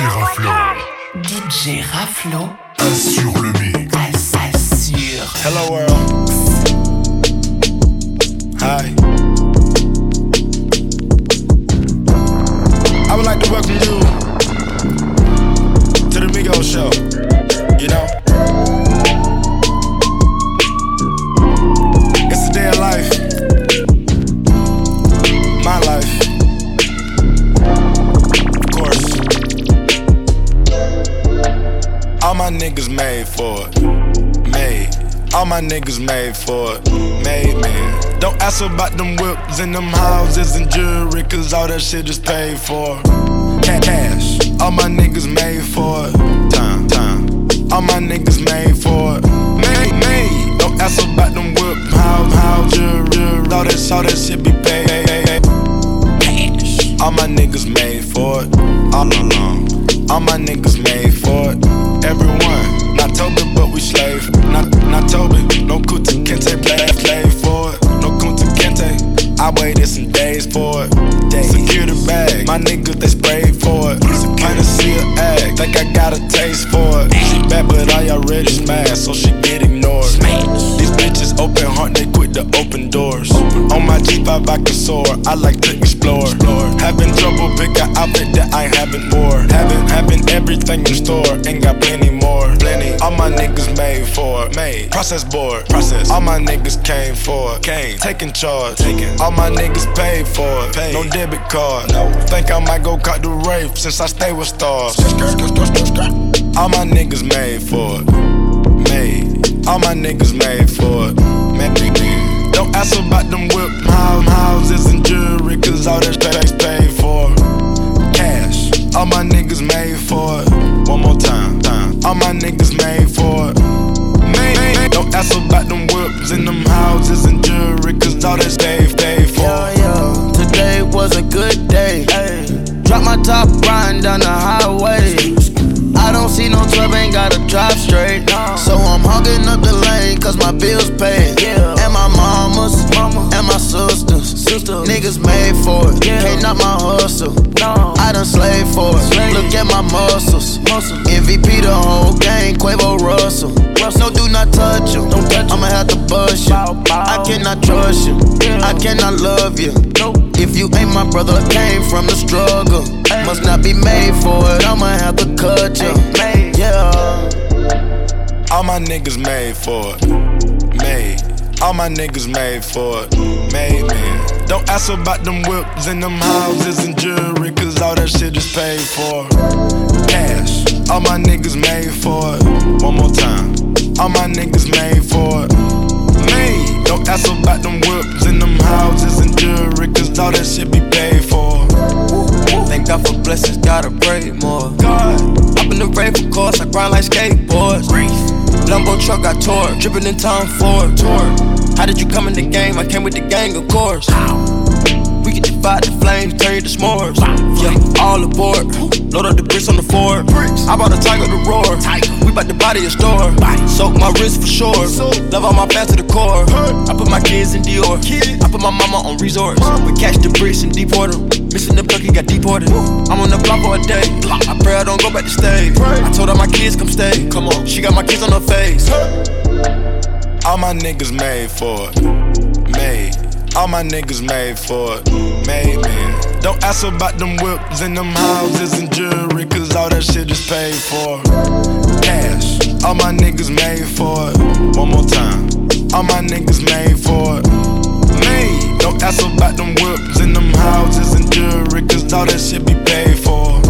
DJ Raflo. DJ Raflo. Assure le mix. Assure. Hello world. Niggas made for it. Made, man. Don't ask about them whips and them houses and jewelry, cause all that shit is paid for. Ca- Cash. All my niggas made for it. Time, time. All my niggas made for it. Made, made. Don't ask about them whip, house, house, jewelry. All that, all that shit be paid. Cash. All my niggas made for it. All along. All my niggas made for it. Everyone. Not Toby, but we slave. My G5, I can soar. I like to explore. Having trouble, pick an outfit that I haven't wore. Having, having everything in store, ain't got plenty more. Plenty. All my niggas made for it. Made. Process board. Process. All my niggas came for it. Came. Taking charge. Taking. All my niggas paid for it. Paid. No debit card. No. Think I might go cut the rape since I stay with stars. All my niggas made for it. Made. All my niggas made for it. Made. Ask about them whip house, houses and jewelry, cause all that shit paid for. Cash. All my niggas made for it. One more time. time. All my niggas made for it. Made. Don't ask about them whips and them houses and jewelry, cause all shit paid for. Yeah, yeah. Today was a good day. Drop my top, riding down the highway. See no trouble, ain't gotta drive straight. So I'm hogging up the lane, cause my bills paid. And my mamas, and my sisters. Niggas made for it, can't my hustle. I done slaved for it, look at my muscles. MVP the whole gang, Quavo Russell. No, do not touch him. I'ma have to bust you. I cannot trust you. I cannot love you. If you ain't my brother, came from the struggle. Must not be made for it. I'ma have to cut you. Yeah. All my niggas made for it. Made. All my niggas made for it. Made, man. Don't ask about them whips and them houses and jewelry, cause all that shit is paid for. Cash. All my niggas made for it. One more time. All my niggas made for it. Made. Don't ask about them whips and them houses and cause all that shit be paid for. Thank God for blessings, gotta pray more. God. Up in the rave, for course, I grind like skateboards. Lambo truck got tore, dripping in time Tom Ford. How did you come in the game? I came with the gang, of course. We can divide the flames, turn you to s'mores. Yeah, all aboard. Load up the bricks on the Ford. I bought a tiger to roar. We bout to body a store. Soak my wrist for sure. Love all my fans to the core. I put my kids in Dior. I put my mama on resorts. We catch the bricks and deport them. Missing the bucket, got deported. I'm on the block for a day. I pray I don't go back to stay. I told all my kids come stay. Come on, she got my kids on her face. All my niggas made for it. Made. All my niggas made for it. Made, man. Don't ask about them whips and them houses and jewelry, cause all that shit is paid for. Cash. All my niggas made for it. One more time. All my niggas made for it. Made. Don't ask about them whips and them houses and jewelry, cause all that shit be paid for.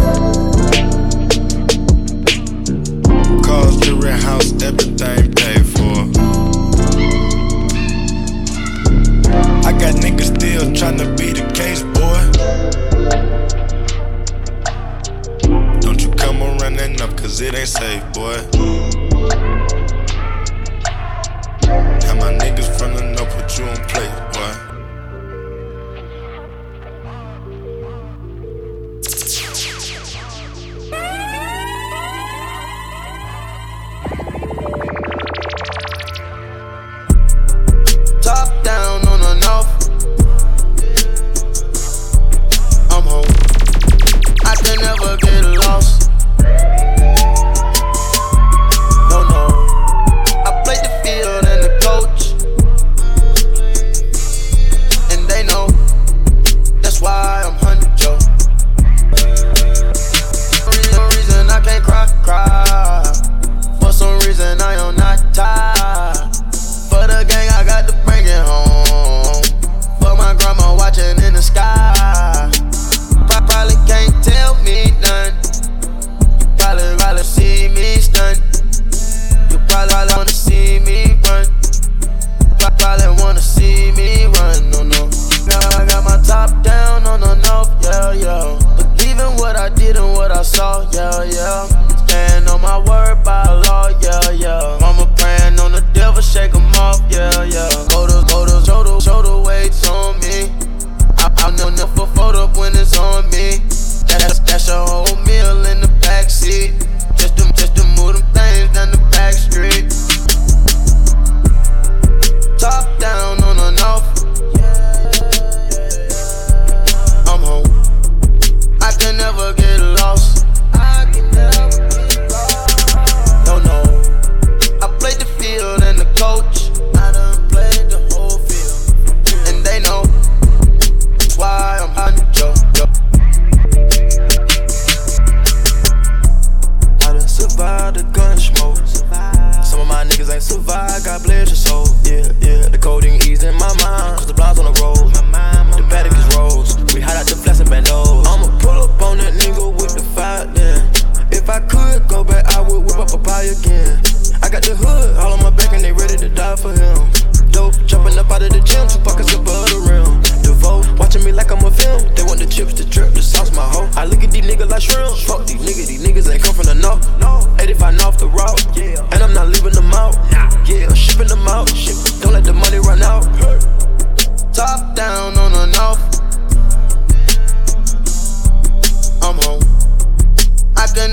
Cars, jewelry, house, everything paid for. I got niggas still tryna be the case, boy. Don't you come around enough, cause it ain't safe, boy. Have my niggas from the north put you on plate, boy.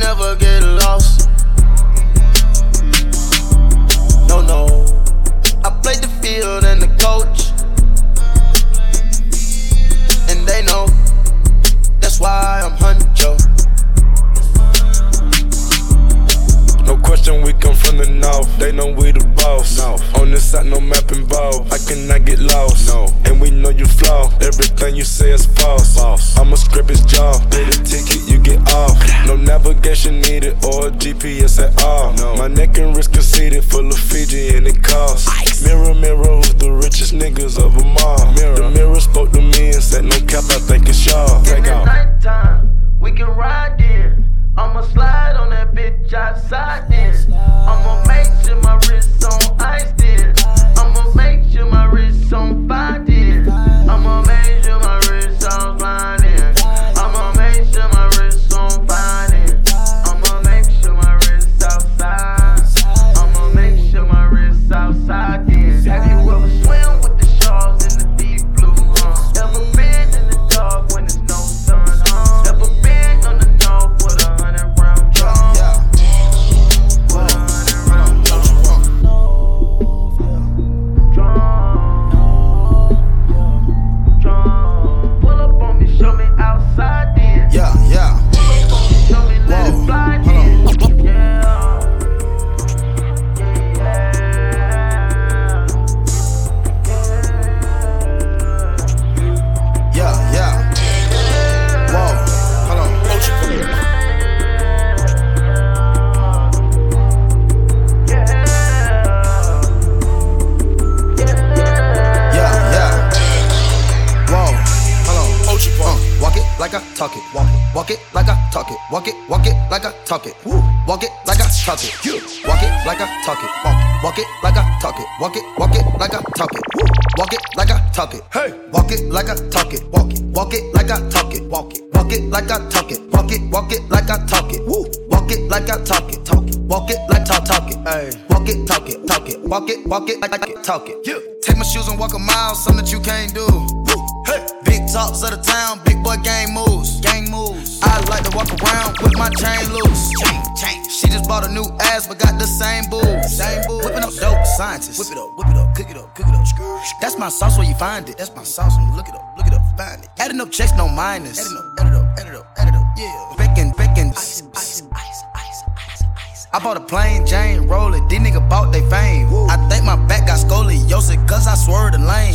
Never get lost. No, no. I played the field and the coach. And they know that's why I'm Huncho. No question, we come from the north. They know we the boss. On this side, no map involved. I cannot get lost. No. And we know you flaw. Everything you say is false. I'ma scrape his jaw. Pay the ticket, you get off. Navigation needed or GPS at all. No. My neck and wrist conceited, full of Fiji and it costs. Talk it. Walk it like I talk it. Walk it like I talk it. Walk it. Walk it like I talk it. Walk it. Walk it like I talk it. Walk it like I talk it. Hey. Walk it like I talk it. Walk it. Walk it like I talk it. Walk it. Walk it like I talk it. Walk it. Walk it like I talk it. Walk it like I talk it. Talk it. Walk it like talk talk it. Hey. Walk it, talk it, talk it. Walk it, walk it like I talk it. Take my shoes and walk a mile, something that you can't do. Hey. Talks of the town, big boy gang moves. Gang moves. I like to walk around with my chain loose. Chain, chain. She just bought a new ass, but got the same boobs. Same boobs. Whipping up dope, scientists. Whip it up, whip it up, cook it up, cook it up. That's my sauce where you find it. That's my sauce when you look it up, look it up, find it. Adding up checks, no minus. Adding up, add it up, add it up, add it up, yeah. Bacon, bacon, ice, ice. I bought a plain Jane, roll it. These niggas bought they fame. I think my back got scoliosis, cause I swerved the lane.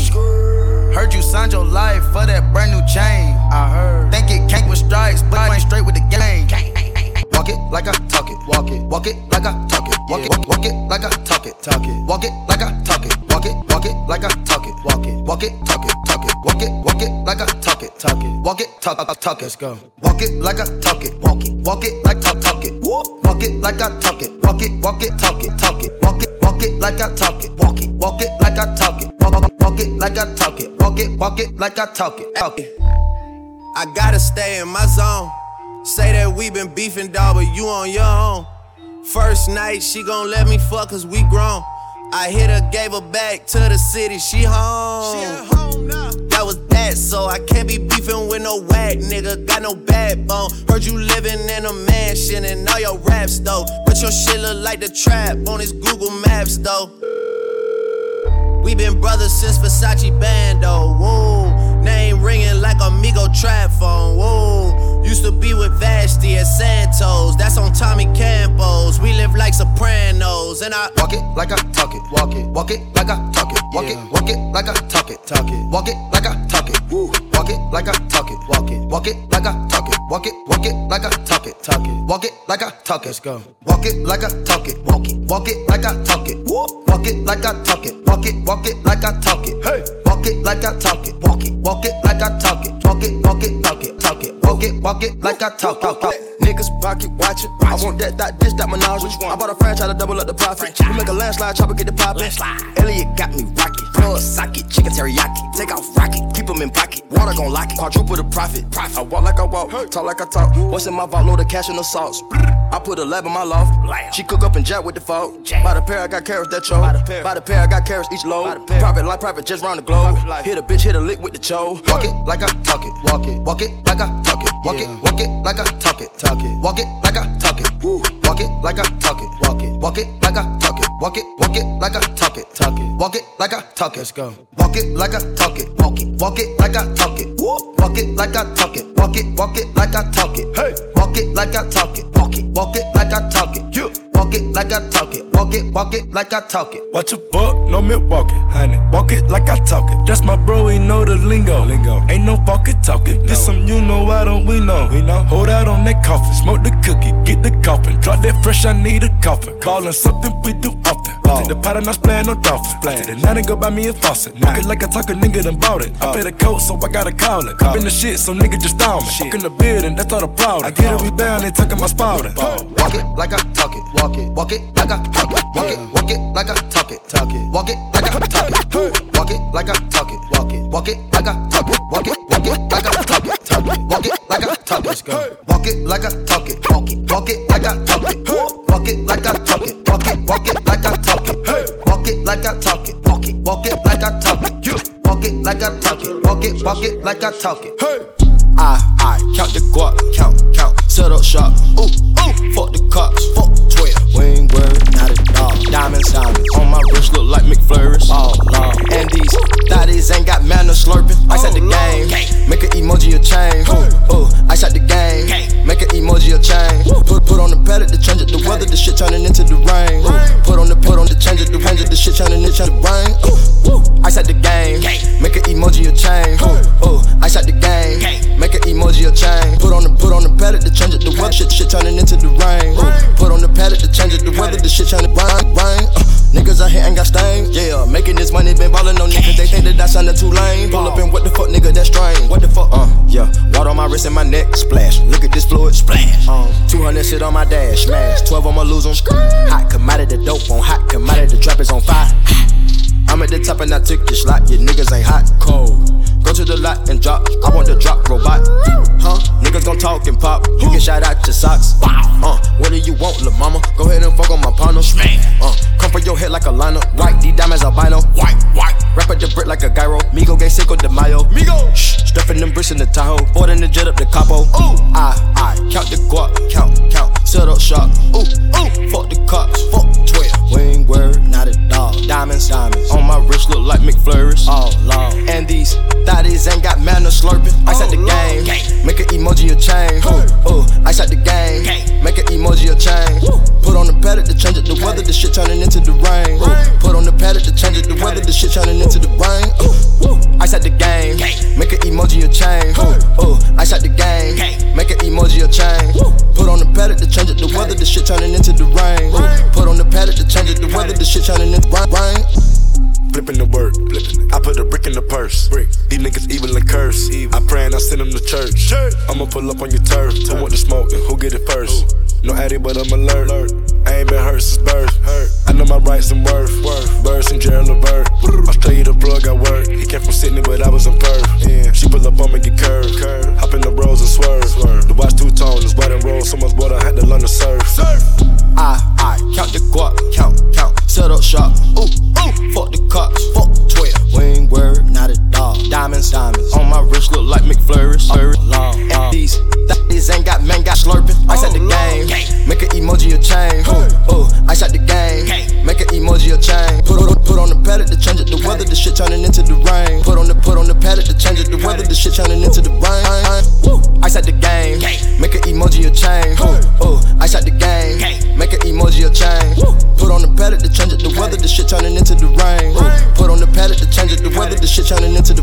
Heard you signed your life for that brand new chain. I heard. Think it came with stripes, but I ain't straight with the game. Walk it like I talk it. Walk it. Walk it like I talk it. Walk it. Walk, walk it like I talk it. Talk it. Walk it like I talk it. Walk it. Walk it like I talk it. Walk it. Walk it. Talk it. Talk it. Walk it. Walk it like I talk it. Talk it. Walk it. Talk talk talk it. Let's go. Walk it like I talk it. Walk it. Walk it like talk talk it. Walk it like I talk it. Walk it. Walk it. Talk it. Talk it. Walk it. Walk it like I talk it. Walk it. Walk it like I talk it. Walk, walk, walk walk it like I talk it. Walk it, walk it like I talk it. Talk it. I gotta stay in my zone. Say that we been beefing, dog, but you on your own. First night, she gon' let me fuck cause we grown. I hit her, gave her back to the city, she home. She at home now. That was that, so I can't be beefing with no whack nigga. Got no backbone. Heard you living in a mansion and all your raps though. But your shit look like the trap on his Google Maps though. We been brothers since Versace Bando. Whoa, name ringing like Amigo trap phone. Whoa, used to be with Vashti at Santos. That's on Tommy Campos. We live like Sopranos, and I walk it like I talk it. Walk it, walk it like I talk it. Walk it, walk it like I talk it. Talk it, walk it like I talk it. Woo. Walk it like I talk it. Walk it, walk it like I talk it. Walk it, walk it like I talk it. Talk it, walk it like I talk it. Let's go. Walk it like I talk it. Walk it, walk it like I talk it. Walk it like I talk it. Walk it, walk it like I talk it. Hey, walk it like I talk it. Walk it, walk it like I talk it. Walk it, walk it, talk it, talk it. Walk it, walk it like I talk, talk, talk. Niggas pocket watching. I want that, that, this, that menage. I bought a franchise to double up the profit. We make a landslide, chopper get the poppin'. Elliot got me rocket. Plug socket, chicken teriyaki. Take off rocket, keep them in pocket. Water gon' lock it. Quadruple the profit. I walk like I walk, talk like I talk. What's in my vault? Load of cash and the sauce. I put a lab in my loft. She cook up and jack with the folk. By the pair, I got carrots that choke. By the pair, I got carrots each load. Private life, private just round the globe. Hit a bitch, hit a lick with the cho. Walk it like I talk it. Walk it, walk it like I talk it. Walk it, walk it like I talk it. Talk it, walk it like I talk it. Woo. Walk it like I talk it. Walk it, walk it like I talk it. Walk it, walk it like I talk it. Talk it, walk it like I talk it. Let's go. Walk it like I talk it. Walk it, walk it like I talk it. Woo. Walk it like I talk it. Walk it, walk it like I talk it. Hey. Walk it like I talk it. Walk it, walk it like I talk it. You. Walk it like I talk it. Walk it, walk it like I talk it. Watch a buck, no Milwaukee, honey. Walk it like I talk it. That's my bro, he know the lingo. Lingo. Ain't no walking talking. This some you know, why don't we know? We know. Hold out on that coffin, smoke the cookie, get the coffin. Drop that fresh, I need a coffin. Callin' something we do often. Take the pot and I playing no dolphin. Take the night and go buy me a faucet. Walk it like I talk a nigga done bought it. I pay the coat, so I gotta call it. Up in the shit, so nigga just down me. Walk in the building, that's all the problem. I get it, we down, they talking my spouting. Walk it like I talk it. Walk it, walk it like I talk it. Walk it, walk it like I talk it. Talk it, walk it like I talk it. Walk it like I talk it. Walk it, walk it like I talk it. Walk it, walk it like I talk it. Talk it, walk it like I talk it. Walk it like I talk it. Walk it, walk it like I talk it. Walk it like I talk it. Walk it, walk it like I talk it. Walk it like I talk it. Walk it, walk it like I talk it. Walk it like I talk it. Walk it, walk it like I talk it. I, I count the guap, count, count, set up shop. Ooh, ooh, fuck the cops, fuck Diamonds, diamonds. On my wrist look like McFlurries. Oh, Lord. And these thotties ain't got manners slurping. I at the game, make an emoji a chain. Ooh, ice at the game, make an emoji a chain. Put, put on the pallet to change it, the weather, the shit turning into the rain. Ooh, put on the, put on the change it, the range it, the shit turning into the rain. Ooh, ice at the game, make an emoji a chain. Ooh, ice at the game, make an emoji a chain. Put on the, put on the pallet to change it, the weather, shit, shit turning into the rain. Ooh, put on the pallet to change it, the weather, the shit turning rain, rain. Uh, niggas out here ain't got stains. Yeah, making this money, been ballin' on niggas. They think that I sounded too lame. Pull up and what the fuck, nigga, that's strange. What the fuck, uh, yeah. Water on my wrist and my neck, splash. Look at this fluid, splash. Um, 200 shit on my dash, smash. 12 I'ma lose 'em. Hot commodity, the dope on hot commodity, the trap is on fire. I'm at the top and I took your slot. Your niggas ain't hot, cold. Go to the lot and drop. I want the drop robot. Huh? Niggas gon' talk and pop. You get shot out your socks. Uh, what do you want, lil' mama? Go ahead and fuck on my partner. Uh, come for your head like a liner. White, these diamonds albino. Cinco de Mayo. Migo. Shh, stuffing them bricks in the Tahoe. Boarding the jet up the capo. Ooh, I, I count the guap. Count, count. Set up shop. Ooh, ooh. Fuck the cops. Fuck 12. We ain't worried, not at all. Diamonds, diamonds. On my wrist look like McFlurries. Oh, long. And these thotties ain't got manners slurping. Ice at the oh, game. Make an emoji a chain. Ooh, ooh. Ice at the game. Make an emoji a chain. Put on the pallet to change it. The weather, the shit turning into the rain. Ooh, Put on the pallet to change it. The weather, the shit turning into the rain. Ice at the game. Make an emoji a chain. Ooh. Ice at the game. Make an emoji a chain. Put on the pallet to change it. The weather, the shit turning into the rain. Put on the pallet to change it. The weather, the shit turning into rain. rain. Flipping the work, flipping. I put a brick in the purse. first. These niggas evil and curse. I pray and I send them to church. I'ma pull up on your turf. Who want the smoke and who get it first? No addy, but I'm alert. Turning into the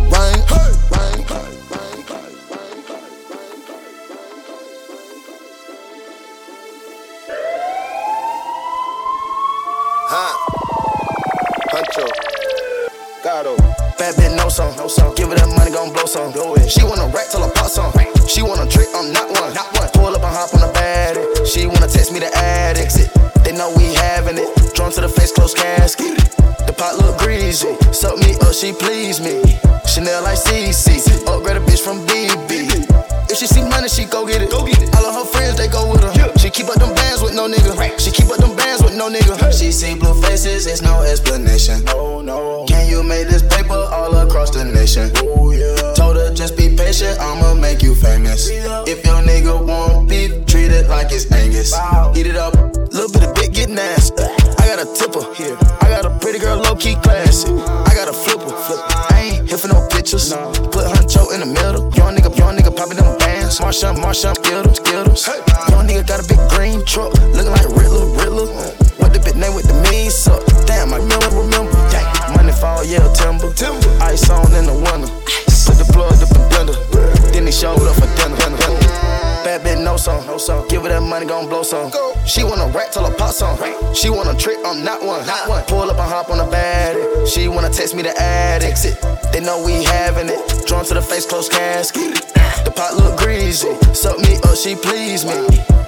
know we having it. Drawn to the face, close casket. The pot look greasy. Suck me up, she please me.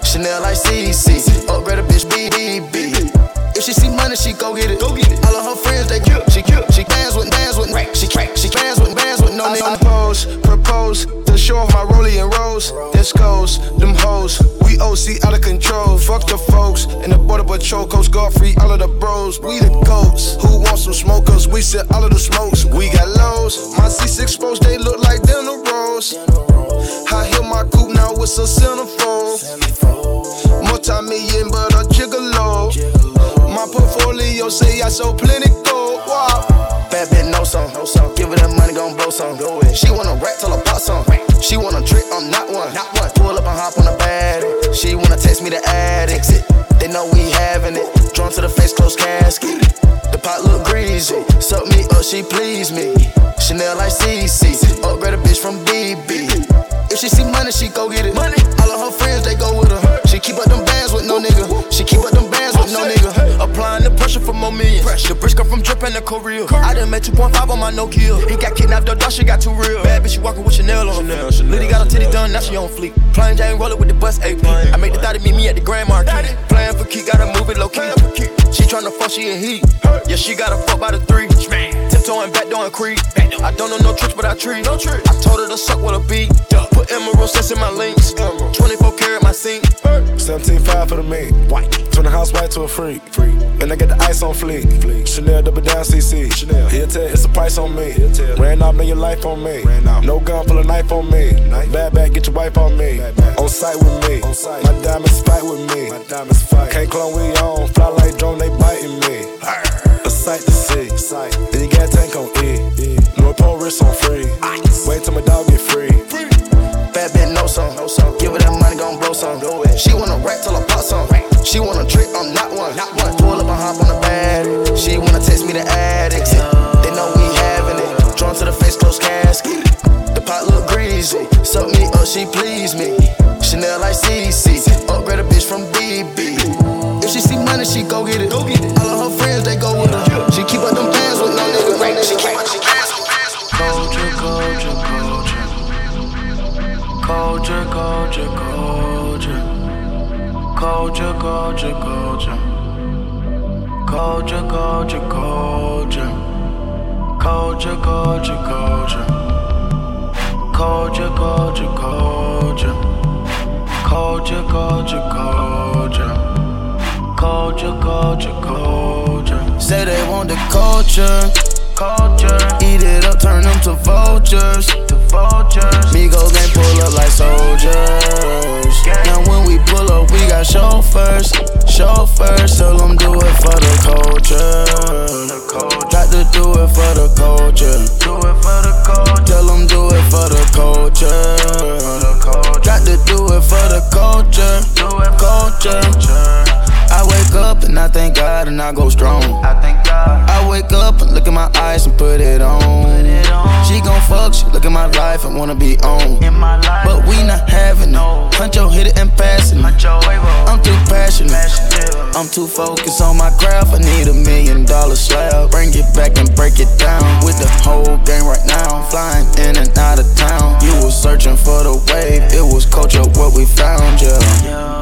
Chanel like CC. Upgrade a bitch, BBB. If she see money, she go get it. Go get it. All of her friends, they kill. She kill. She bands with bands with. She crack. she bands with bands with no nigga. I pose, propose to show off my rollie and rolls. This goes, them hoes. OC out of control. Fuck the folks and the border patrol. Coast Guard free, all of the bros. We the goats. Who wants some smokers? We set all of the smokes. We got lows. My C6 folks, they look like dinner rolls. I hear my coupe now with a centerfold. Multi-million, but a gigolo. My portfolio say I sold plenty gold. Wow. Bad bitch, no song. No song. Give her that money, gon' blow some. Go ahead. She wanna rap till I pop some. She wanna trick, I'm not one. Not one. Pull up and hop on the bed. She wanna text me the exit. They know we having it. Drawn to the face, close casket. The pot look greasy. Suck me up, she please me. Chanel like CC. Upgrade a bitch from BB. If she see money, she go get it. Money. All of her friends, they go with her. She keep up them bands with no nigga. She keep up them bands with no nigga. Applying the pressure for more millions. The bridge come from dripping the Korea. I done made 2.5 on my Nokia. He got kidnapped, the dog shit got too real. Bad bitch, she walking with Chanel on her. Liddy got her titty done, now she on fleek. Plain Jane rollin' with the bus AP. I make the thought meet me at the Grand Marquis. Playing for key, gotta move it low key. She tryna fuck, she in heat. Yeah, she gotta fuck by the three. Tiptoeing back doing creep. I don't know no tricks, but I treat. No trick. I told her to suck with a beat. Put emerald sets in my links. 24 karat my sink. 17.5 for the meat. White. Turn the house white to a freak. Freak. And I get the ice on fleek. Fleek. Chanel double down CC. Chanel. He'll tell it's a price on me. He'll tell. Ran off, man, your life on me. Ran off. No gun, pull a knife on me. Knife. Bad bad, get your wife on me. Bad, bad. On site with me. On site. My diamonds fight with me. My diamonds fight. Can't clone, we on. Fly like drone, they biting me. A sight to see. Sight. Then you got tank on E. North Pole wrist on free. Ice. Wait till my dog get free. free. Bad bitch, no song. No song. Give her that money, gon' blow some. Go ahead. She wanna rap till I pop some. She wanna trick, I'm not one. Not one. Pull up and hop on the bed. She wanna text me the ad exit. They know we having it. Drawn to the face, close casket. The pot look greasy. Suck me up, she please me. Chanel like CC. Upgrade a bitch from BB. If she see money, she go get it. Go get it. All of her friends, Culture, culture, culture. Culture, culture, culture. Culture, culture, culture. Culture, culture, culture. Culture, culture, culture. Culture, culture, culture. Say they want the culture culture. Eat it up, turn them to vultures. Vultures. Migos gang pull up like soldiers. Now when we pull up, we got chauffeurs. Chauffeurs, tell them do it for the culture. Got to do it for the culture. Do it for the culture. Tell them do it for the culture. Got to do it for the culture. Do it culture. I wake up and I thank God and I go strong. I thank God. I wake up and look in my eyes and put it on. Put it on. She gon' fuck, she look at my life and wanna be on. In my life, but we not having no. Huncho hit it and pass it. I'm too passionate. I'm too focused on my craft. I need a million dollar slab. Bring it back and break it down with the whole game right now. Flying in and out of town. You was searching for the wave. It was culture what we found, yeah.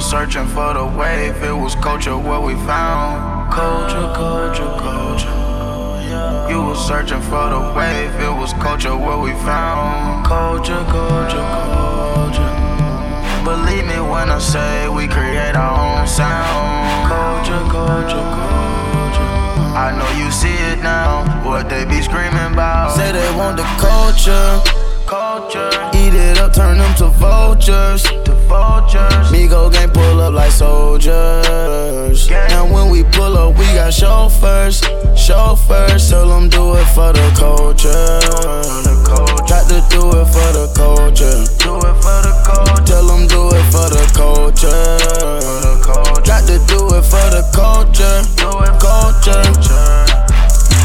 Was searching for the wave, it was culture what we found. Culture, culture, culture. You was searching for the wave, it was culture what we found. Culture, culture, culture. Believe me when I say we create our own sound. Culture, culture, culture. I know you see it now, what they be screaming about. Say they want the culture culture. Eat it up, turn them to vultures. Vultures. Migo gang pull up like soldiers. Gang. Now when we pull up, we got chauffeurs. Chauffeurs, tell them do it for the culture. The culture. Got to do it for the culture. Do it for the culture. Tell them do it for the culture. For the culture. Got to do it for the culture. Do it culture.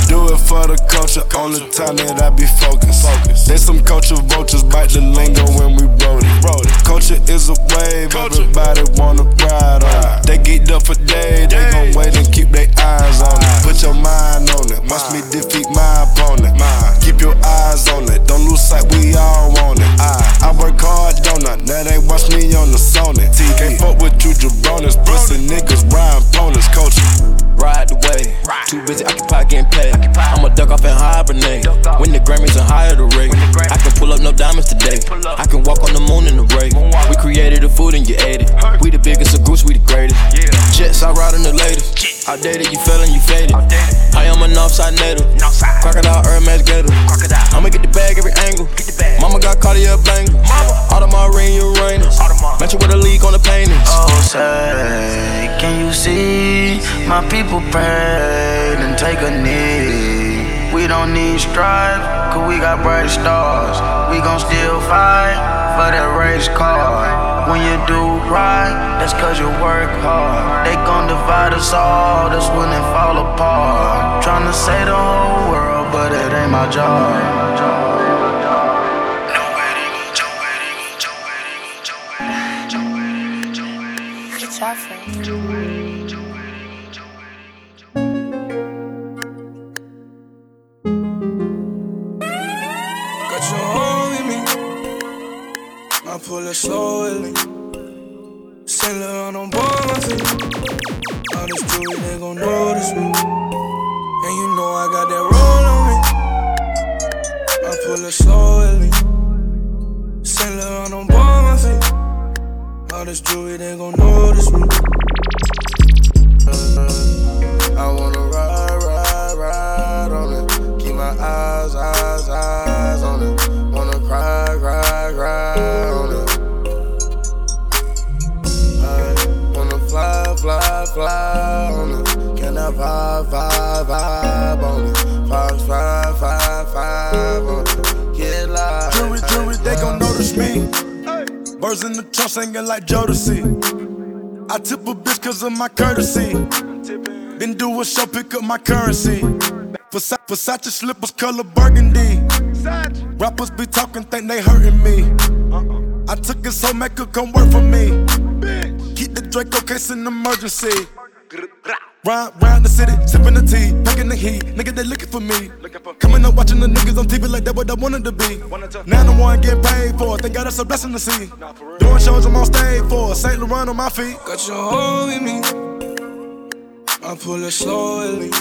Do it for the culture, only time that I be focused. Focus. They some culture vultures, bite the lingo when we wrote it. Culture is a wave, everybody wanna ride on it. They geeked up for days, they gon' wait and keep their eyes on it. Put your mind on it, watch me defeat my opponent. Keep your eyes on it, don't lose sight, we all want it. I, I work hard, don't I? Now they watch me on the Sony. Can't fuck with you, jabronis, pussy niggas, rhyme opponents, culture. Ride the way, too busy, occupy getting paid. I'ma duck off and hibernate. When the Grammys are higher the rate. I can pull up no diamonds today. I can walk on the moon in the ray. We created the food and you ate it. We the biggest of groups, we the greatest. Jets, I ride in the latest. Outdated, you fell and you faded. I am a Northside native. Crocodile, Hermes Gator. I'ma get the bag every angle. Mama got Cartier bangles. Audemars Uranus. Match it with a leak on the paintings. Oh, say, can you see my people pray and take a knee? We don't need strife, cause we got bright stars. We gon' still fight for that race car. When you do right, that's cause you work hard. They gon' divide us all, that's when it fall apart. Tryna say the whole world, but it ain't my job. It's awesome. pull it slowly. Saint Laurent on board my feet. All this jewelry, they gon' notice me. And you know I got that roll on me. I pull it slowly. Saint Laurent on board my feet. All this jewelry, they gon' notice me. I wanna ride, ride, ride on it. Keep my eyes, eyes, eyes on it. I vibe, vibe, vibe on it? Five, five, five, five on it. Get live. Jury, jury, they gon' notice me. Birds in the trunk singing like Jodeci. I tip a bitch cause of my courtesy. Then do a show, pick up my currency. Versace, Versace slippers color burgundy. Rappers be talking, think they hurting me. I took it so make her come work for me. Keep the Draco case in emergency. Round, round the city, sipping the tea, packing the heat. Nigga, they looking for me. Coming up watching the niggas on TV like that what I wanted to be. Now the one getting paid for it. Thank God that's a blessing to see. Doing shows I'm on stage for. St. Laurent on my feet. Got your hold with me. I pull it slowly.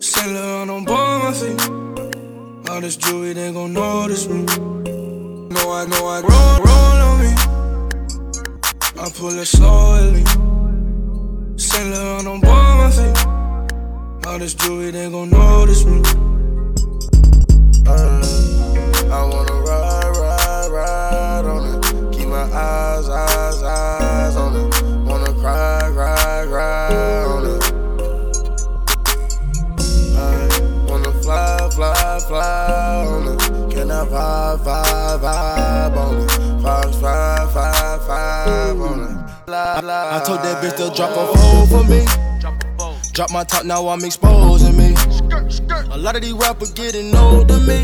Saint Laurent on both my feet. All this jewelry, they gon' notice me. Know I know I roll, roll on me. I pull it slowly. Saint Laurent on feet. All this jewelry, they gon' notice me. Uh, I wanna ride, ride, ride on it. Keep my eyes, eyes, I told that bitch to drop a four for me. Drop my top, now I'm exposing me. A lot of these rappers getting old to me.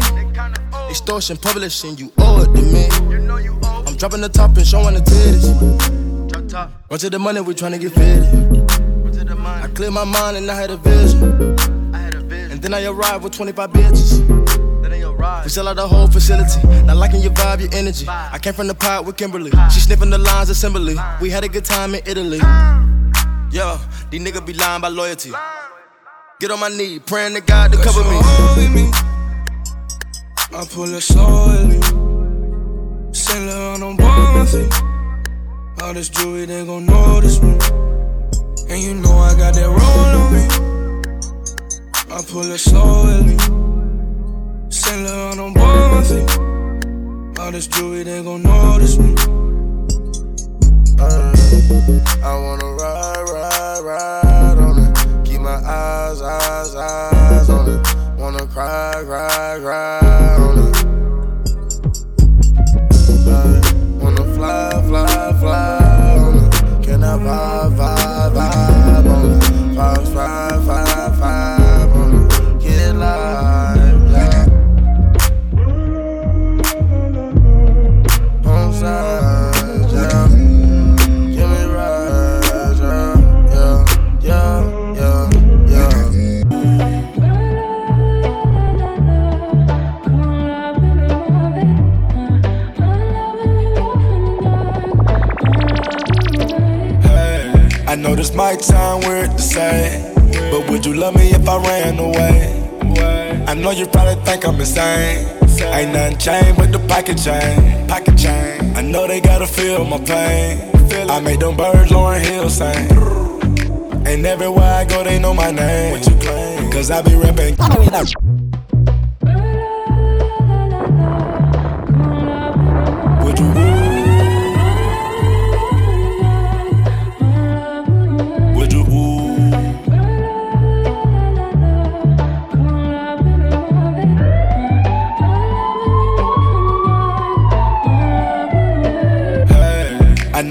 Extortion, publishing, you owe it to me. I'm dropping the top and showing the titties. Run to the money, we tryna get fitted. I cleared my mind and I had a vision. And then I arrived with 25 bitches. We sell out the whole facility. Not liking your vibe, your energy. I came from the pot with Kimberly. She sniffing the lines assembly. We had a good time in Italy. Yo, these niggas be lying by loyalty. Get on my knee, praying to God to cover me. Hold me. I pull it slowly. Saint Laurent on both my feet. All this jewelry, they gon' notice me. And you know I got that roll on me. I pull it slowly. Saint Laurent on both my feet. All this jewelry, they gon' notice me. Uh, I wanna ride, ride, ride on it. Keep my eyes, eyes, eyes on it. Wanna cry, cry, cry on it. Uh, wanna fly, fly, fly Might sound weird to say, but would you love me if I ran away? I know you probably think I'm insane. Ain't nothing changed with the pocket chain. Pocket chain. I know they gotta feel my pain. I made them birds Lauryn Hill sing. And everywhere I go, they know my name. What you claim? Cause I be rapping.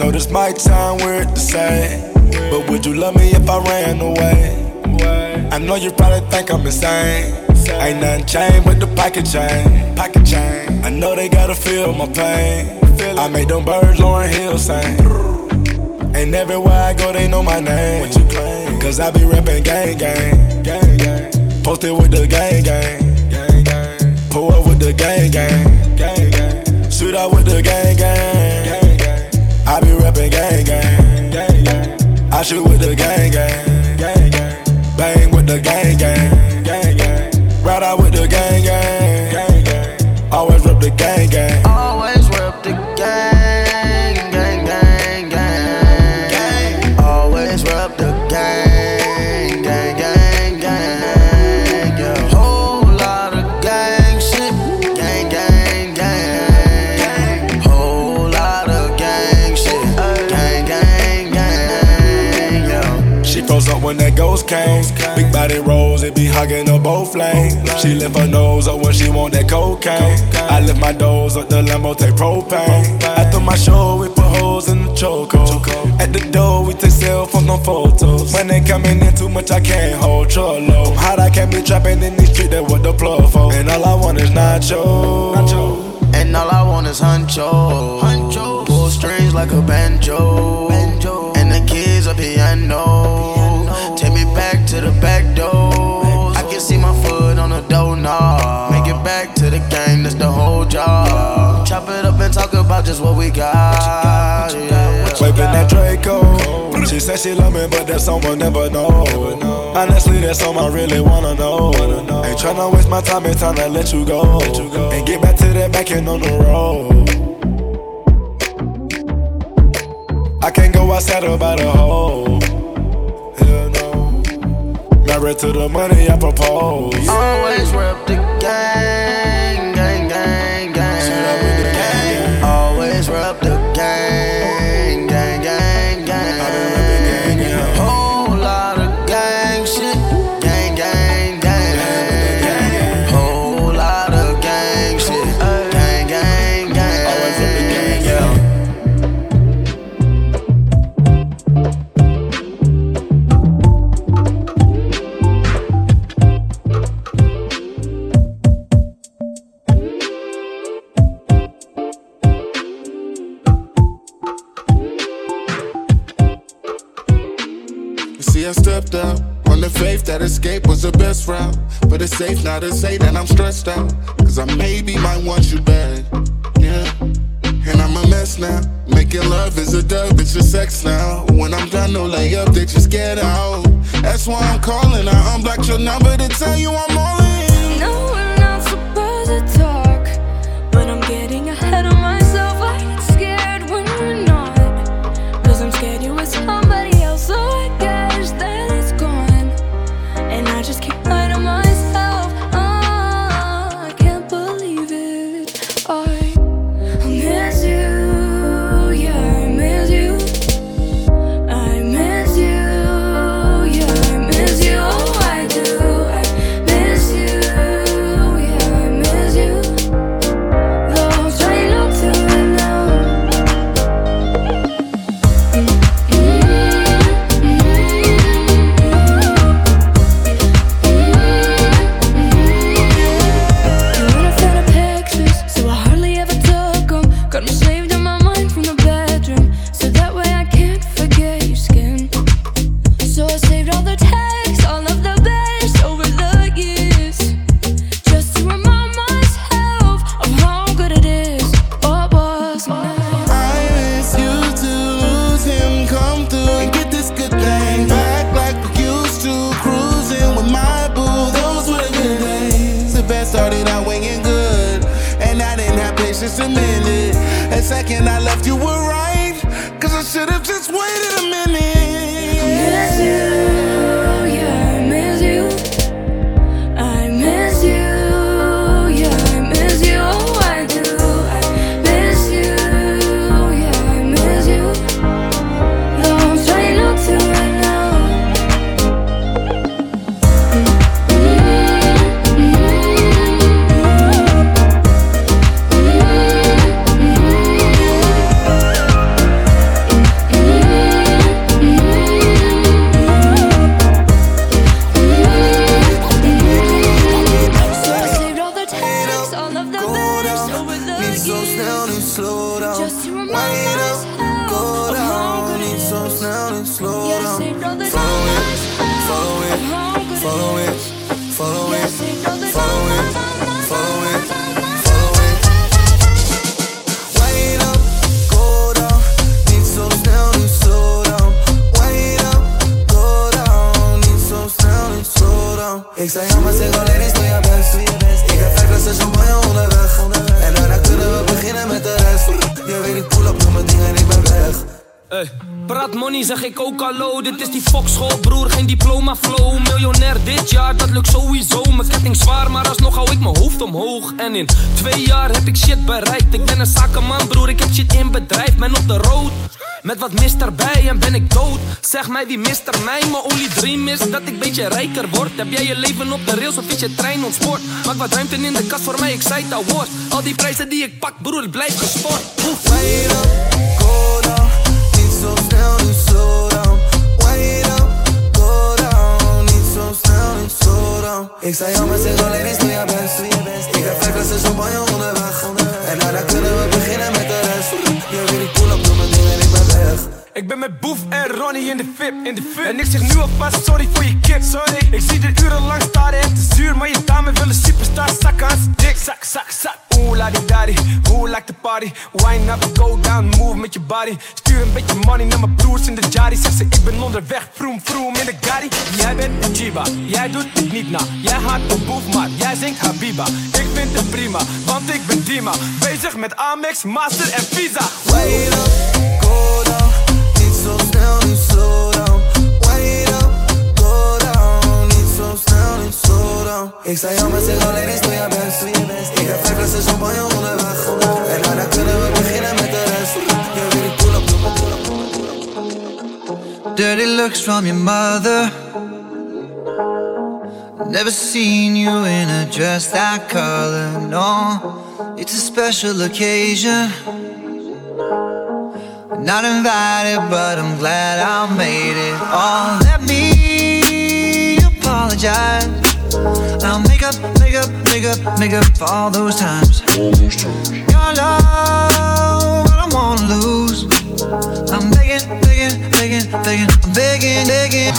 Know this might sound weird to say, but would you love me if I ran away? I know you probably think I'm insane. Ain't nothing changed with the pocket chain. Pocket chain. I know they gotta feel my pain. I made them birds Lauryn Hill sing. And everywhere I go, they know my name. What you claim? Cause I be rapping gang gang. Gang gang. Posted with the gang gang. Gang gang. Pull up with the gang gang. Gang gang. Shoot out with the. Gang gang. I be rapping gang gang. I shoot with the gang. Gang hugging her both lanes. She lift her nose up when she want that cocaine. I lift my doors up the Lambo, take propane. After my show, we put holes in the choco. At the door, we take cell phone on photos. When they coming in too much, I can't hold trollo. I'm hot, I can't be trapping in these streets, that what the plug for. And all I want is nacho. nacho. And all I want is huncho. Huncho. Pull strings like a banjo. banjo. And the kids a piano. Take me back to the back door just what we got. Yeah. Wiping that Draco. She said she love me, but that's someone never know. Honestly, that's all I really wanna know. Ain't tryna waste my time, it's time to let you go. And get back to that back end on the road. I can't go outside about a hoe. Married to the money I propose. Always rep the game. safe now to say that I'm stressed out. Cause I maybe might want you back. Yeah. And I'm a mess now. Making love is a dub, it's just sex now. When I'm done, no layup, they just get out. That's why I'm calling. I unblocked your number to tell you I'm. man, broer, ik heb shit in bedrijf, ben op de road. Met wat mist erbij en ben ik dood. Zeg mij wie mist er mij, mijn only dream is dat ik beetje rijker word. Heb jij je leven op de rails of is je trein ontspoord? Maak wat ruimte in de kast voor mij, ik zei dat woord. Al die prijzen die ik pak, broer, blijf gesport. Wait go down, niet zo snel, niet zo down. Wait up, go down, niet zo snel, niet zo down. Ik zei al, maar zeg alleen, doe je best. Ik heb vijf flessen champagne onderweg. Ik ben met Boef en Ronnie in de VIP, in de VIP. En ik zeg nu alvast sorry voor je kip, sorry. Ik zie er urenlang staren en te zuur, maar je dame wil een superstar zak aan dik. Zak, zak, zak. Oeh, la daddy, hoe like the party. Wine up, go down, move met je body. Stuur een beetje money naar mijn broers in de jari. Zeg ze, ik ben onderweg, vroom, vroom in de gari. Jij bent een jiba, jij doet het niet na. Jij haat een Boef, maar jij zingt Habiba. Ik vind het prima, want ik ben Dima. Bezig met Amex, Master en Visa. Wait up, go down. Ik zei ja, maar zeg alleen eens doe je best. Ik heb vijf flessen champagne onderweg. En daarna kunnen we beginnen met de rest. Je weet ik pull up, pull up, pull up. Dirty looks from your mother. Never seen you in a dress that color, no. It's a special occasion. Not invited, but I'm glad I made it. Oh, let me apologize. I'll make up, make up, make up, make up for all those times. Your love, I don't wanna lose. I'm begging, begging, begging, begging, I'm begging, begging.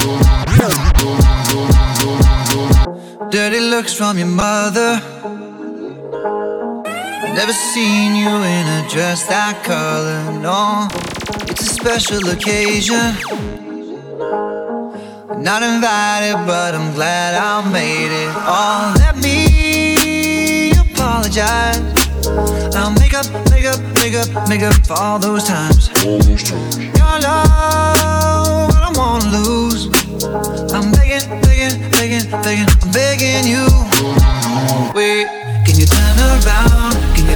Dirty looks from your mother. Never seen you in a dress that color, no. It's a special occasion. Not invited, but I'm glad I made it. Oh, let me apologize. I'll make up, make up, make up, make up for all those times. Your love, I don't wanna lose. I'm begging, begging, begging, begging, I'm begging you. Wait, can you turn around?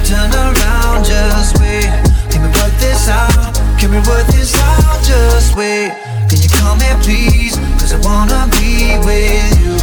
Turn around? Just wait. Can we work this out? Can we work this out? Just wait. Can you come here, please? Cause I wanna be with you.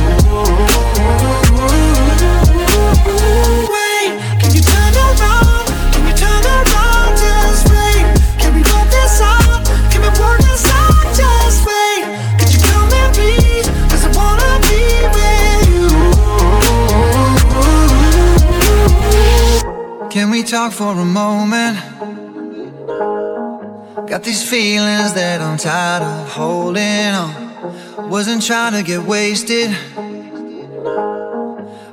Can we talk for a moment? Got these feelings that I'm tired of holding on. Wasn't trying to get wasted.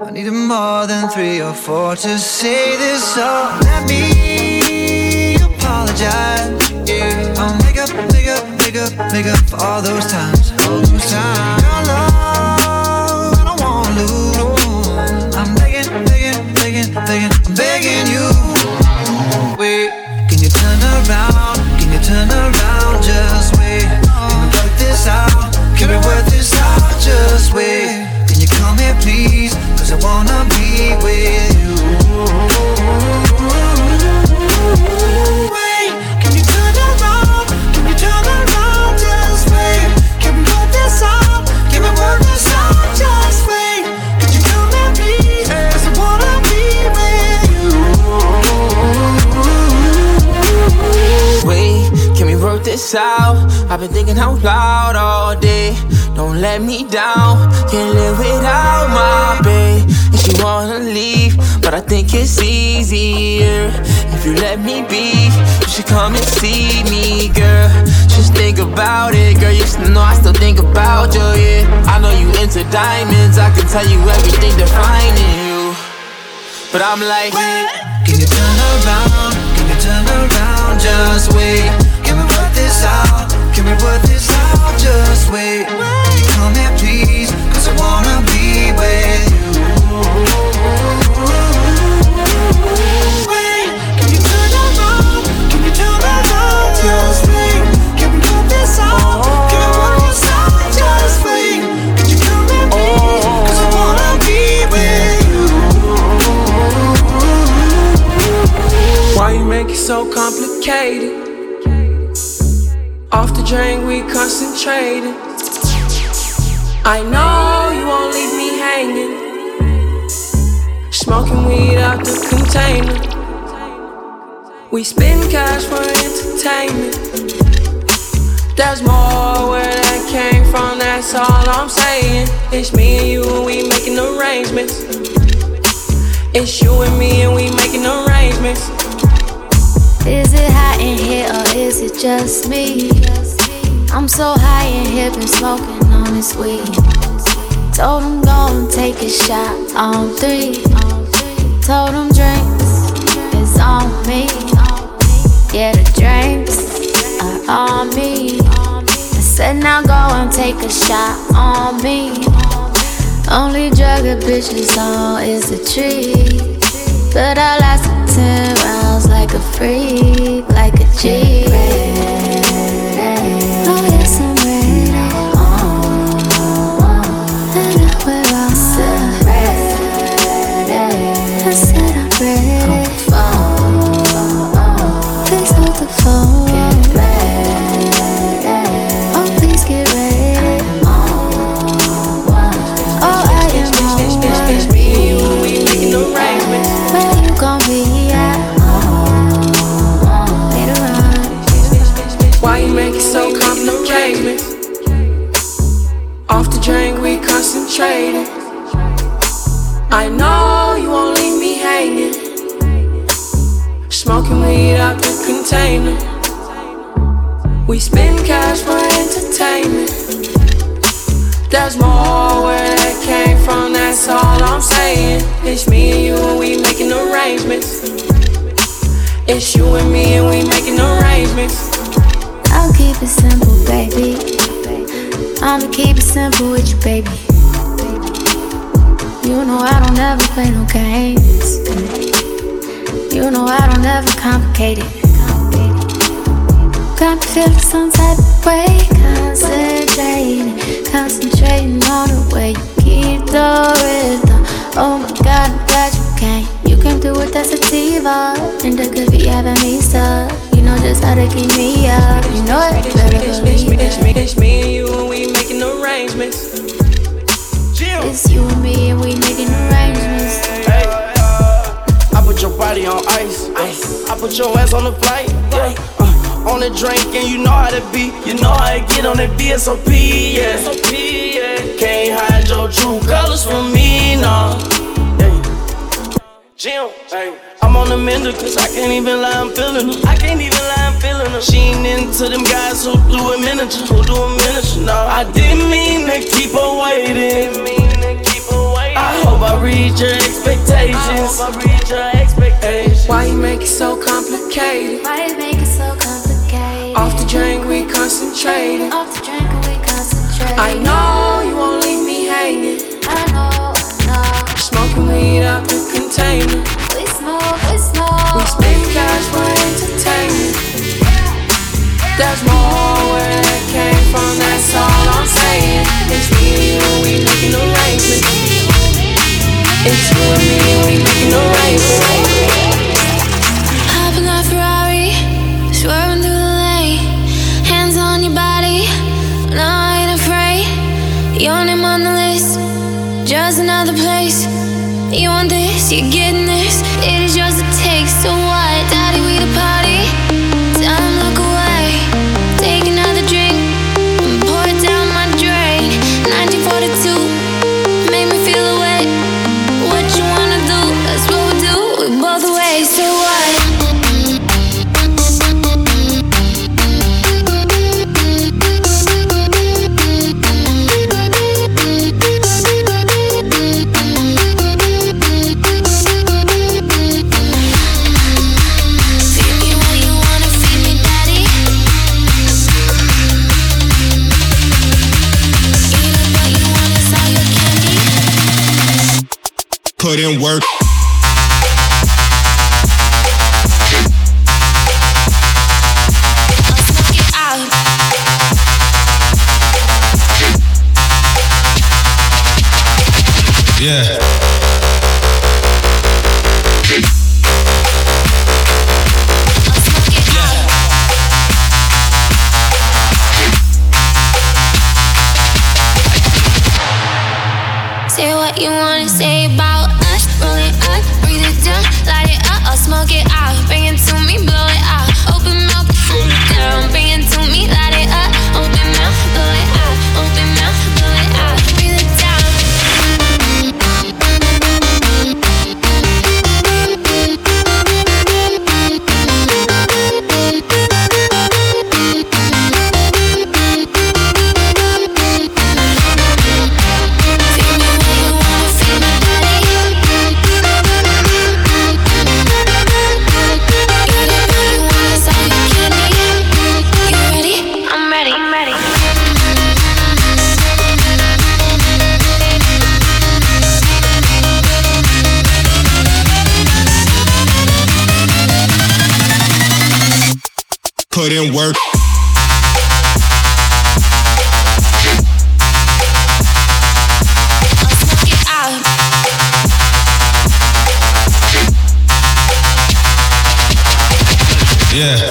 I needed more than three or four to say this, so let me apologize. Yeah, I'll make up, make up, make up, make up for all those times, all those times. I'm begging you. See me, girl. Just think about it, girl. You know I still think about you, yeah. I know you into diamonds. I can tell you everything defining you. But I'm like, Can you turn around? Can you turn around? Just wait. Can we work this out? Can we work this out? Just wait. Come here, please? Cause I wanna be with you. So complicated? Off the drain, we concentrated. I know you won't leave me hanging. Smoking weed out the container. We spend cash for entertainment. There's more where that came from, that's all I'm saying. It's me and you, and we making arrangements. It's you and me, and we making arrangements. Is it just me? I'm so high and hip and smoking on this weed. Told him go and take a shot on three. Told him drinks, is on me. Yeah, the drinks are on me. I said now go and take a shot on me. Only drug oh, a bitch is on is the tree. But I lasted 10 rounds like a freak, like a G. drink, we concentrated. I know you won't leave me hanging. Smoking weed out the container. We spend cash for entertainment. There's more where that came from, that's all I'm saying. It's me and you and we making arrangements. It's you and me and we making arrangements. I'll keep it simple, baby. I'ma keep it simple with you, baby. You know I don't ever play no games. You know I don't ever complicate it. Got me feeling some type of way, concentrating, put your ass on the flight. Yeah. Uh, on the drink, and you know how to be. You know how to get on that VSOP. Yeah. yeah. Can't hide your true colors from me, no. Yeah. Jim, hey. I'm on the mender, cause I can't even lie, I'm feeling her. I can't even lie, I'm feeling her. She ain't into them guys who do a miniature, who do a miniature. No, I didn't mean to keep her waiting. I hope I reach your expectations. I reach your expectations. Why you make it so complicated? Why you make it so complicated? Off the drink, we concentrated. Off the drink, we concentrate. I know you won't leave me hanging. I know, know. Smoking weed out the container. We smoke, we smoke. We spend cash for entertainment. There's more where that came from, that's all I'm saying. It's me and we making arrangements. It's you and me, and we making arrangements. In work. Yeah.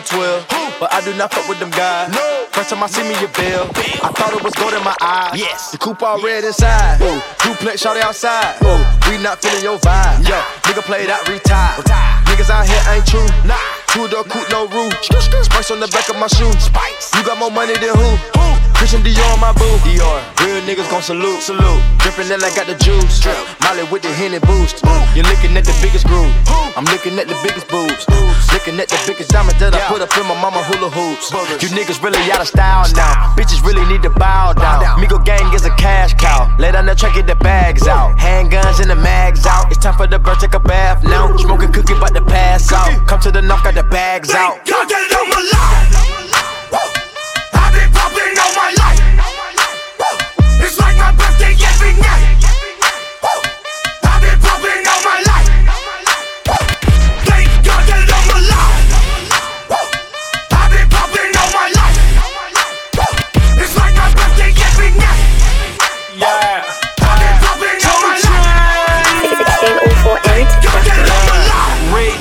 To 12, but I do not fuck with them guys. First time I see me a bill, I thought it was gold in my eyes. Yes. The coupe all red inside. Ooh, duplex shot outside. Ooh, we not feeling your vibe. Yeah, nigga played out, retired. Niggas out here ain't true. Nah. Two door coupe, no roof. Spice on the back of my shoe. Spice. You got more money than who? Who? Christian Dior on my boo. Dior. Real niggas gon' salute. Salute. Drippin' then I got the juice. Drip. Molly with the Henny boost. You're looking at the biggest groove. I'm looking at the biggest boobs. Looking at the biggest diamond that I put up in my mama hula hoops. You niggas really out of style now. Bitches really need to bow down. Migo gang is a cash cow. Lay down the track, get the bags out. Handguns and the mags out. It's time for the bird, take a bath now. Smoking cookie, about to pass out. Come to the knock, got the bags out. God that I'm alive. I've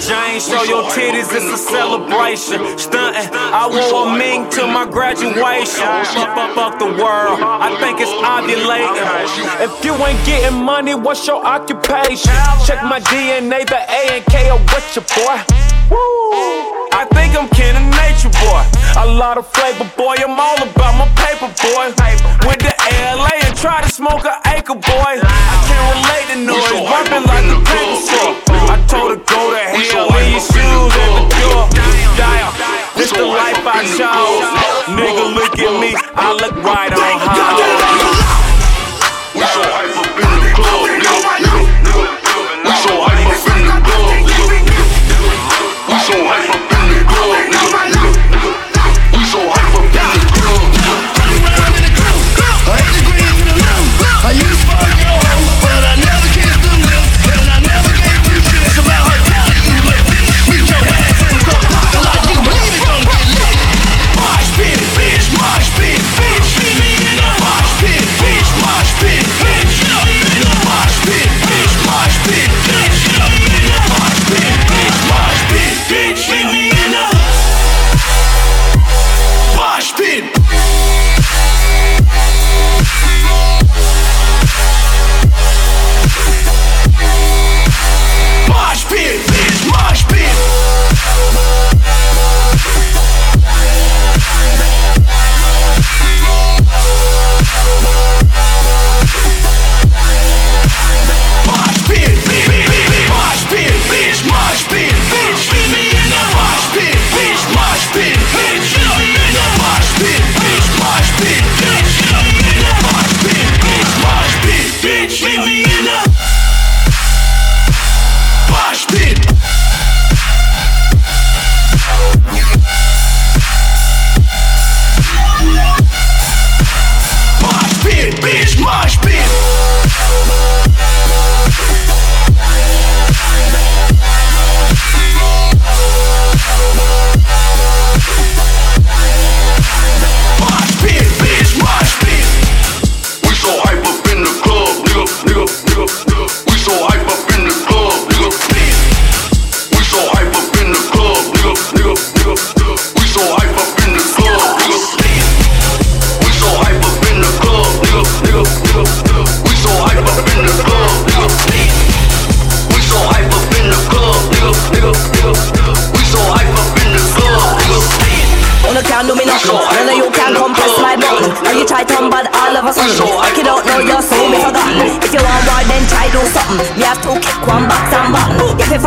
James, show your titties, it's a celebration. Stuntin', I wore a mink to my graduation. Fuck, fuck, fuck the world, I think it's ovulating. If you ain't getting money, what's your occupation? Check my DNA, the A and K are with your boy. Woo! I think I'm kin of nature, boy. A lot of flavor, boy. I'm all about my paper, boy. Went to LA and tried to smoke an acre, boy. I can't relate to noise, bumping like the paper saw. I told her go to hell, leave your shoes at the door. Damn, this the life I chose. Nigga, look at me, I look right on high. We so hype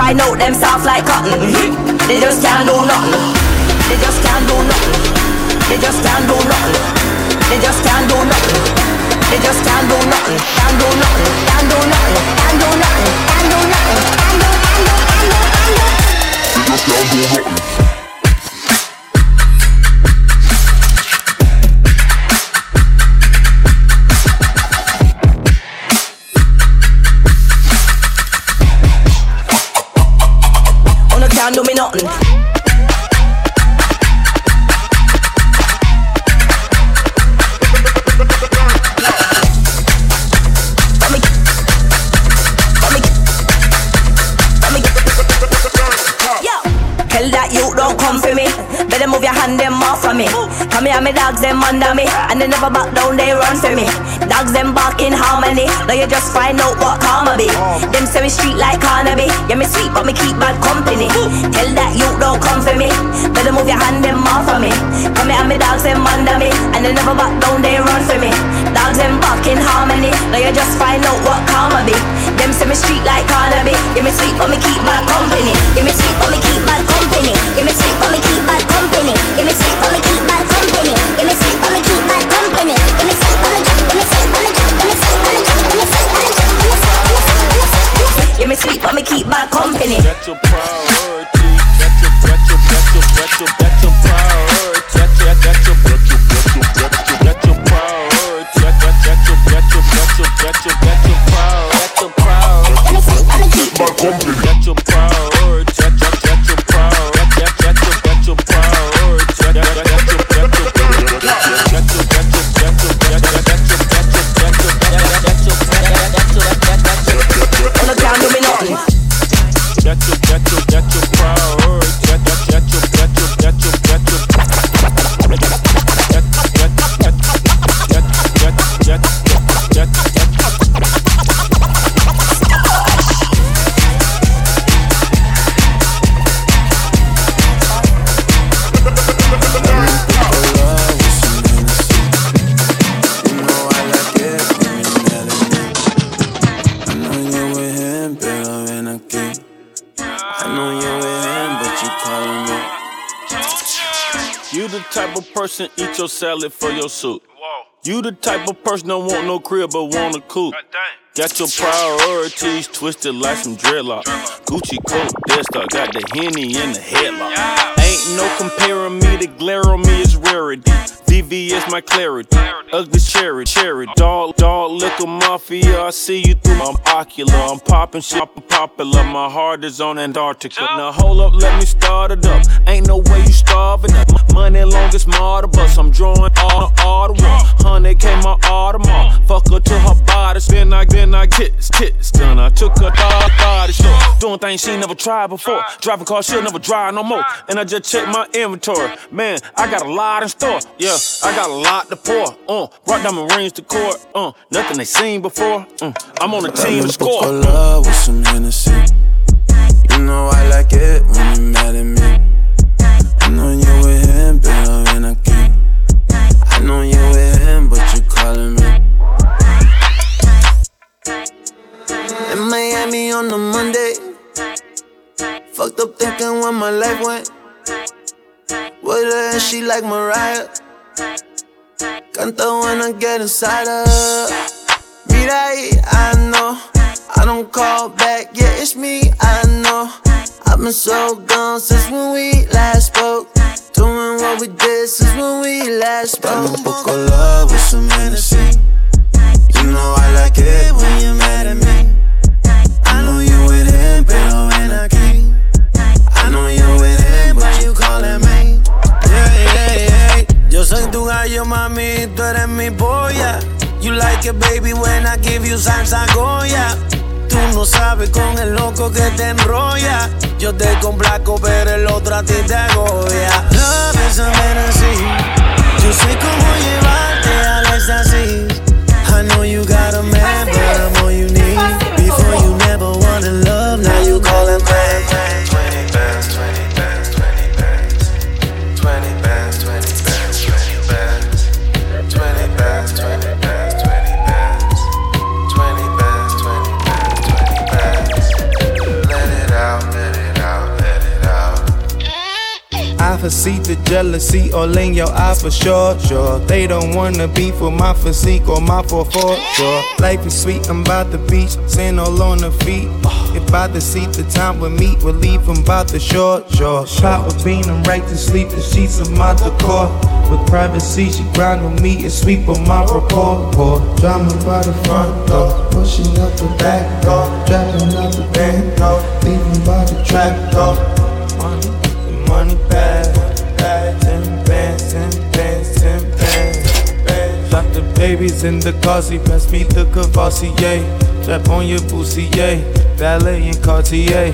find out them soft like cotton, they just can't do nothing. They just can't do nothing. They just can't do nothing. They just can't do nothing. They just can't do nothing. Can't do nothing. Can't do nothing. Can't do nothing. Can't do nothing. Can't do. Do. Can't do. Do. They just can't do nothing. Me. Come here, me dogs them under me, and they never back down, they run for me. Dogs them bark in harmony. Now you just find out what karma be. Them say me street like Carnaby. Yeah, me sweet, but me keep bad company. Tell that you don't come for me. Better move your hand them off of me. Come here, me dogs them under me, and they never back down, they run for me. Dogs them bark in harmony. Now you just find out what karma be. Them say me street like Carnaby. Yeah, me sweet, but me keep bad company. Yeah, me sweet, but me keep bad company. Yeah, me sweet, but me keep bad company. Yeah, me sweet, but me me but me keep bad company. Priority. Person eat your salad for your soup. You the type of person don't want no crib but want a coupe. Got your priorities twisted like some dreadlock. Gucci coat, Star, got the henny in the headlock. Ain't no comparing me, the glare on me is rarity. VVS my clarity. Ugly cherry, cherry. Dog, dog, liquor mafia. I see you through my ocular. I'm popping shit, I'm popular. My heart is on Antarctica. Now hold up, let me start it up. Ain't no way you starving up. Money long as bus. I'm drawing all all the one. Hundred K my Audemars. Fuck her to her body. Then I then I kiss, kiss. Then I took her her body store. Doing things she never tried before. Driving cars she'll never drive no more. And I just checked my inventory. Man, I got a lot in store. Yeah, I got a lot to pour. Uh, brought diamond rings to court. Uh, nothing they seen before. Uh, I'm on the team to Dame un poco score. love with some Hennessy. You know I like it when you mad at me. I know you with him, pero ven aquí. I know you with him, but you calling me. In Miami on the Monday. Fucked up thinking where my life went. With her she like Mariah. Canta when I get inside her. Mira ahí, I know. I don't call back, yeah, it's me, I know. I've been so gone since when we last spoke. Doing what we did since when we last spoke. Dame un poco love with some Hennessy. You know I like it when you're mad at me. Yo soy tu gallo, mami, tú eres mi polla. You like it, baby, when I give you salsa Goya. Tú no sabes con el loco que te enrolla. Yo te complaco, pero el otro a ti te agobia. Love is a fantasy. Yo sé cómo llevarte al éxtasis. I know you got a man, but I'm all you need. Before you never wanted love, now you calling pain. Jealousy all in your eye for sure, sure. They don't wanna be for my physique or my for for sure. Life is sweet, I'm by the beach, sand all on the feet. If the seat, the time we meet, we'll leave them by the shore, sure. Pop with bean, I'm right to sleep, the sheets of my decor. With privacy, she grind on me and sweep on my report. Pour drama by the front door, pushing up the back door, driving out the bank door, leaving by the trap door. Money, the money bag, babies in the car seat, pass me the Courvoisier. Strap on your pussy, yeah. Valet and Cartier.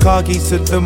Car keys to the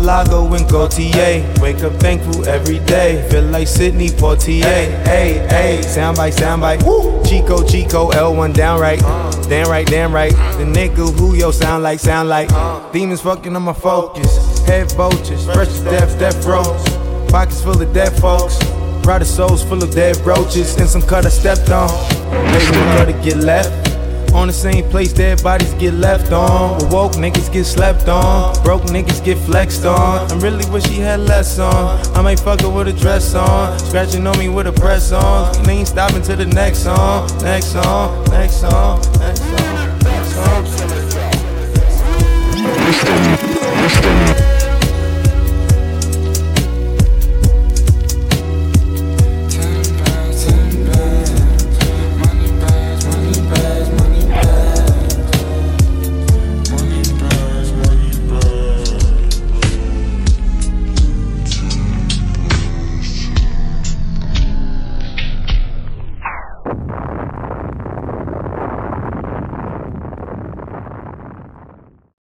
Lago and Gaultier. Wake up thankful every day. Feel like Sidney Poitier. Hey, hey, soundbite, soundbite. Woo! Chico, Chico, L1 downright. Damn right, damn right. The nigga who yo sound like, sound like. Demons fucking on my focus. Head vultures, fresh to death, death rows. Pockets full of dead folks. Brighter souls full of dead roaches. And some cut I stepped on. Maybe gotta get left. On the same place, dead bodies get left on. Woke niggas get slept on. Broke niggas get flexed on. I'm really wish he had less on. I might fuck her with a dress on. Scratching on me with a press on. And ain't stopping to the next song. Next song, next song, next song, next song. Listen, listen.